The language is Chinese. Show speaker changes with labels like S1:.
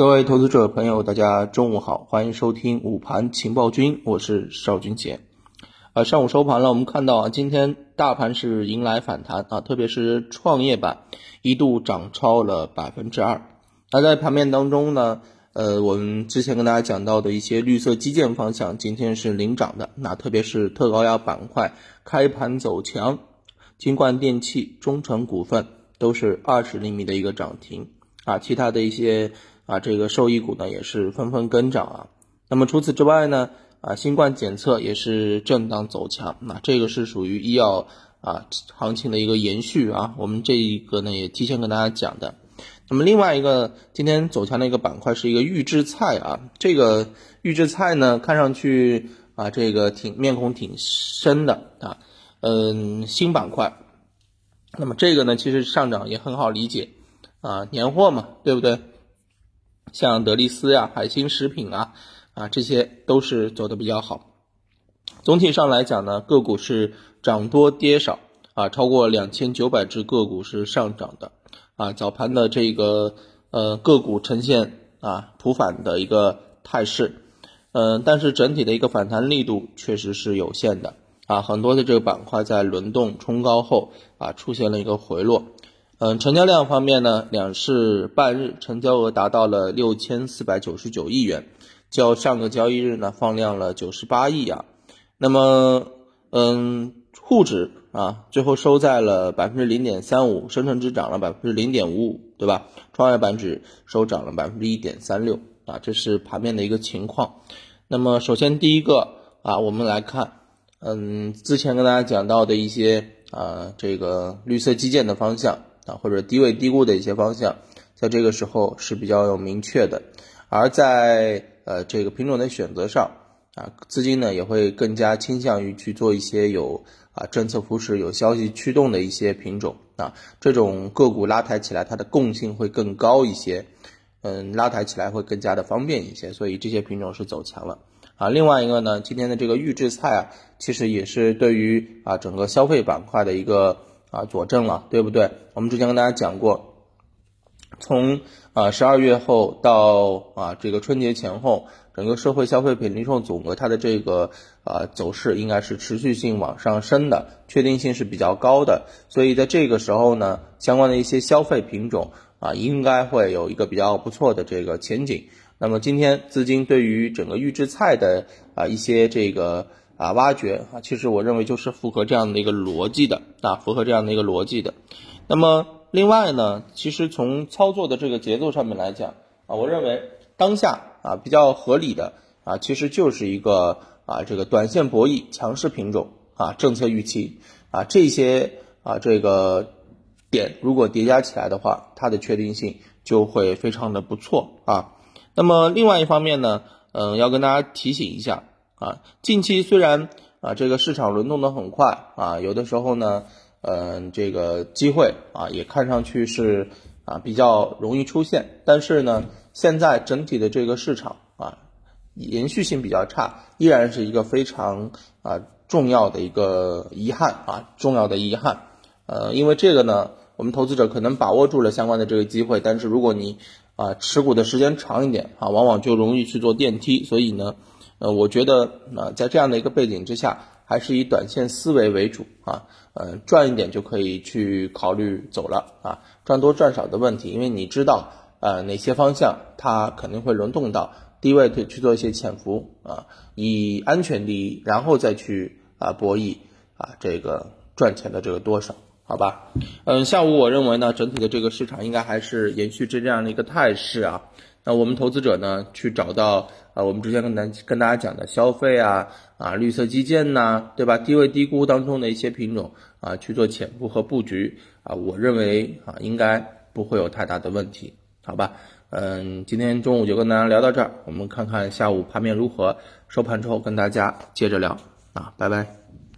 S1: 各位投资者朋友，大家中午好，欢迎收听午盘情报君，我是邵军杰。啊，上午收盘了，我们看到啊，今天大盘是迎来反弹啊，特别是创业板一度涨超了百分之二。那在盘面当中呢，呃，我们之前跟大家讲到的一些绿色基建方向，今天是领涨的。那特别是特高压板块开盘走强，金冠电器、中成股份都是二十厘米的一个涨停啊，其他的一些啊这个受益股呢也是纷纷跟涨啊。那么除此之外呢？啊，新冠检测也是震荡走强，那这个是属于医药啊行情的一个延续啊。我们这一个呢也提前跟大家讲的。那么另外一个今天走强的一个板块是一个预制菜啊，这个预制菜呢看上去啊这个挺面孔挺深的啊，嗯新板块。那么这个呢其实上涨也很好理解啊，年货嘛，对不对？像德力斯呀、海星食品啊。啊，这些都是走的比较好。总体上来讲呢，个股是涨多跌少啊，超过两千九百只个股是上涨的啊。早盘的这个呃个股呈现啊普反的一个态势，嗯，但是整体的一个反弹力度确实是有限的啊。很多的这个板块在轮动冲高后啊出现了一个回落。嗯，成交量方面呢，两市半日成交额达到了六千四百九十九亿元。较上个交易日呢放量了九十八亿啊，那么嗯沪指啊最后收在了百分之零点三五，深成指涨了百分之零点五五，对吧？创业板指收涨了百分之一点三六啊，这是盘面的一个情况。那么首先第一个啊，我们来看嗯之前跟大家讲到的一些啊这个绿色基建的方向或者低位低估的一些方向，在这个时候是比较有明确的，而在呃，这个品种的选择上啊，资金呢也会更加倾向于去做一些有啊政策扶持、有消息驱动的一些品种啊，这种个股拉抬起来它的共性会更高一些，嗯，拉抬起来会更加的方便一些，所以这些品种是走强了啊。另外一个呢，今天的这个预制菜啊，其实也是对于啊整个消费板块的一个啊佐证了，对不对？我们之前跟大家讲过。从啊十二月后到啊这个春节前后，整个社会消费品零售总额它的这个啊走势应该是持续性往上升的，确定性是比较高的。所以在这个时候呢，相关的一些消费品种啊应该会有一个比较不错的这个前景。那么今天资金对于整个预制菜的啊一些这个啊挖掘啊，其实我认为就是符合这样的一个逻辑的啊，符合这样的一个逻辑的。那么。另外呢，其实从操作的这个节奏上面来讲啊，我认为当下啊比较合理的啊，其实就是一个啊这个短线博弈强势品种啊政策预期啊这些啊这个点如果叠加起来的话，它的确定性就会非常的不错啊。那么另外一方面呢，嗯，要跟大家提醒一下啊，近期虽然啊这个市场轮动的很快啊，有的时候呢。嗯，这个机会啊，也看上去是啊比较容易出现，但是呢，现在整体的这个市场啊，延续性比较差，依然是一个非常啊重要的一个遗憾啊，重要的遗憾。呃，因为这个呢，我们投资者可能把握住了相关的这个机会，但是如果你啊持股的时间长一点啊，往往就容易去做电梯。所以呢，呃，我觉得啊，在这样的一个背景之下。还是以短线思维为主啊，嗯，赚一点就可以去考虑走了啊，赚多赚少的问题，因为你知道呃哪些方向它肯定会轮动到低位去去做一些潜伏啊，以安全第一，然后再去啊博弈啊这个赚钱的这个多少，好吧？嗯，下午我认为呢，整体的这个市场应该还是延续这样的一个态势啊。那我们投资者呢，去找到啊，我们之前跟咱跟大家讲的消费啊，啊，绿色基建呐，对吧？低位低估当中的一些品种啊，去做潜伏和布局啊，我认为啊，应该不会有太大的问题，好吧？嗯，今天中午就跟大家聊到这儿，我们看看下午盘面如何，收盘之后跟大家接着聊啊，拜拜。